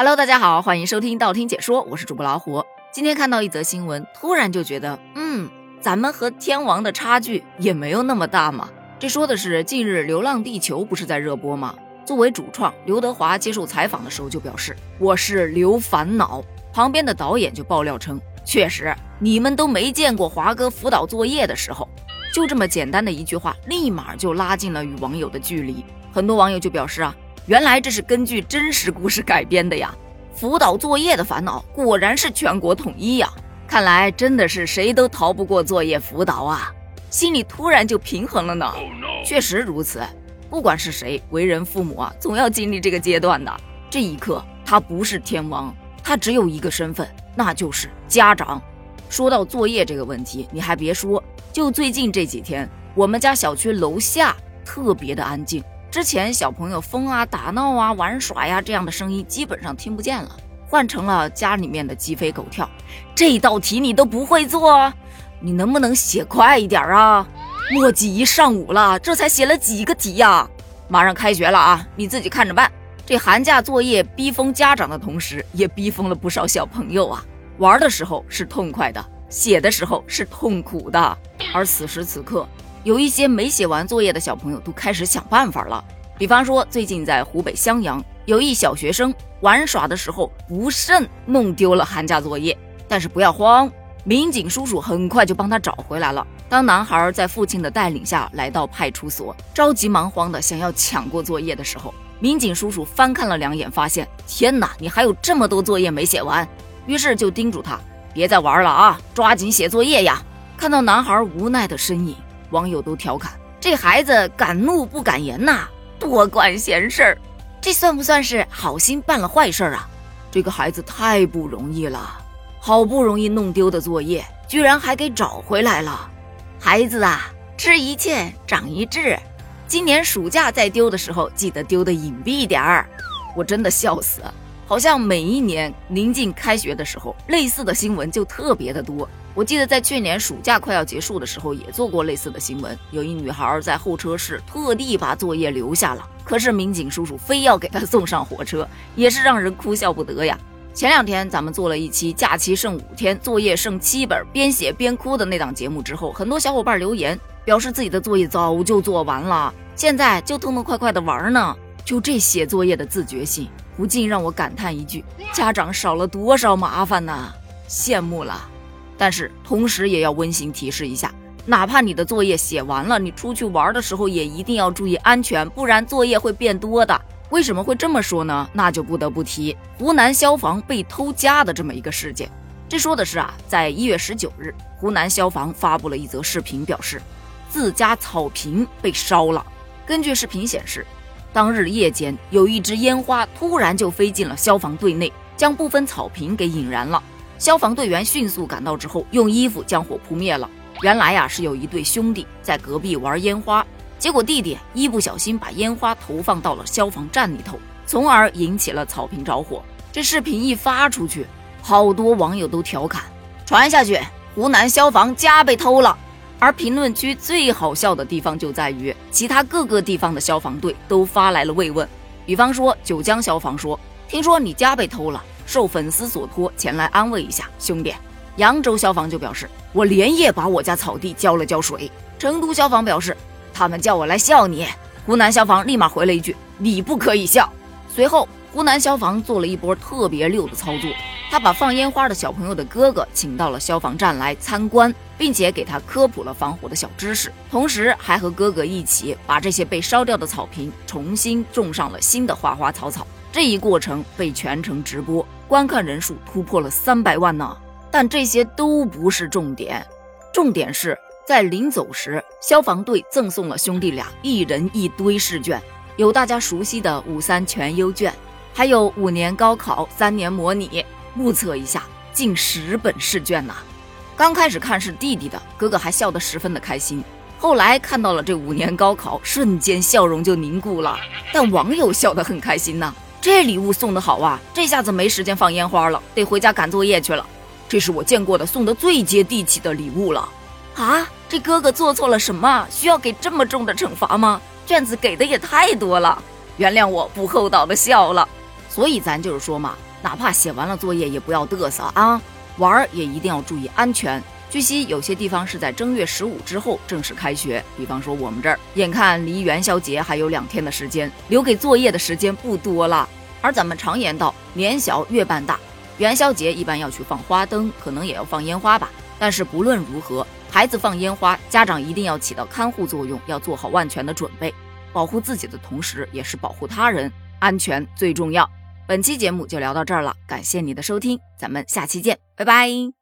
Hello，大家好，欢迎收听道听解说，我是主播老虎。今天看到一则新闻，突然就觉得，嗯，咱们和天王的差距也没有那么大嘛。这说的是近日《流浪地球》不是在热播吗？作为主创，刘德华接受采访的时候就表示：“我是刘烦恼。”旁边的导演就爆料称：“确实，你们都没见过华哥辅导作业的时候。”就这么简单的一句话，立马就拉近了与网友的距离。很多网友就表示啊。原来这是根据真实故事改编的呀！辅导作业的烦恼果然是全国统一呀！看来真的是谁都逃不过作业辅导啊！心里突然就平衡了呢。确实如此，不管是谁，为人父母啊，总要经历这个阶段的。这一刻，他不是天王，他只有一个身份，那就是家长。说到作业这个问题，你还别说，就最近这几天，我们家小区楼下特别的安静。之前小朋友疯啊、打闹啊、玩耍呀这样的声音基本上听不见了，换成了家里面的鸡飞狗跳。这道题你都不会做，你能不能写快一点啊？墨迹一上午了，这才写了几个题呀？马上开学了啊，你自己看着办。这寒假作业逼疯家长的同时，也逼疯了不少小朋友啊。玩的时候是痛快的，写的时候是痛苦的。而此时此刻。有一些没写完作业的小朋友都开始想办法了，比方说最近在湖北襄阳，有一小学生玩耍的时候不慎弄丢了寒假作业，但是不要慌，民警叔叔很快就帮他找回来了。当男孩在父亲的带领下来到派出所，着急忙慌的想要抢过作业的时候，民警叔叔翻看了两眼，发现天哪，你还有这么多作业没写完，于是就叮嘱他别再玩了啊，抓紧写作业呀。看到男孩无奈的身影。网友都调侃这孩子敢怒不敢言呐，多管闲事儿，这算不算是好心办了坏事啊？这个孩子太不容易了，好不容易弄丢的作业，居然还给找回来了。孩子啊，吃一堑长一智，今年暑假再丢的时候，记得丢的隐蔽点儿。我真的笑死，好像每一年临近开学的时候，类似的新闻就特别的多。我记得在去年暑假快要结束的时候，也做过类似的新闻。有一女孩在候车室特地把作业留下了，可是民警叔叔非要给她送上火车，也是让人哭笑不得呀。前两天咱们做了一期假期剩五天，作业剩七本，边写边哭的那档节目之后，很多小伙伴留言表示自己的作业早就做完了，现在就痛痛快快的玩呢。就这写作业的自觉性，不禁让我感叹一句：家长少了多少麻烦呢？羡慕了。但是同时也要温馨提示一下，哪怕你的作业写完了，你出去玩的时候也一定要注意安全，不然作业会变多的。为什么会这么说呢？那就不得不提湖南消防被偷家的这么一个事件。这说的是啊，在一月十九日，湖南消防发布了一则视频，表示自家草坪被烧了。根据视频显示，当日夜间有一支烟花突然就飞进了消防队内，将部分草坪给引燃了。消防队员迅速赶到之后，用衣服将火扑灭了。原来呀，是有一对兄弟在隔壁玩烟花，结果弟弟一不小心把烟花投放到了消防站里头，从而引起了草坪着火。这视频一发出去，好多网友都调侃：“传下去，湖南消防家被偷了。”而评论区最好笑的地方就在于，其他各个地方的消防队都发来了慰问。比方说，九江消防说：“听说你家被偷了。”受粉丝所托前来安慰一下兄弟，扬州消防就表示我连夜把我家草地浇了浇水。成都消防表示他们叫我来笑你。湖南消防立马回了一句你不可以笑。随后湖南消防做了一波特别溜的操作，他把放烟花的小朋友的哥哥请到了消防站来参观，并且给他科普了防火的小知识，同时还和哥哥一起把这些被烧掉的草坪重新种上了新的花花草草。这一过程被全程直播。观看人数突破了三百万呢，但这些都不是重点，重点是在临走时，消防队赠送了兄弟俩一人一堆试卷，有大家熟悉的五三全优卷，还有五年高考三年模拟，目测一下近十本试卷呐。刚开始看是弟弟的，哥哥还笑得十分的开心，后来看到了这五年高考，瞬间笑容就凝固了，但网友笑得很开心呐。这礼物送的好啊！这下子没时间放烟花了，得回家赶作业去了。这是我见过的送的最接地气的礼物了。啊，这哥哥做错了什么？需要给这么重的惩罚吗？卷子给的也太多了。原谅我不厚道的笑了。所以咱就是说嘛，哪怕写完了作业也不要嘚瑟啊，玩儿也一定要注意安全。据悉，有些地方是在正月十五之后正式开学，比方说我们这儿，眼看离元宵节还有两天的时间，留给作业的时间不多了。而咱们常言道，年小月半大，元宵节一般要去放花灯，可能也要放烟花吧。但是不论如何，孩子放烟花，家长一定要起到看护作用，要做好万全的准备，保护自己的同时，也是保护他人，安全最重要。本期节目就聊到这儿了，感谢你的收听，咱们下期见，拜拜。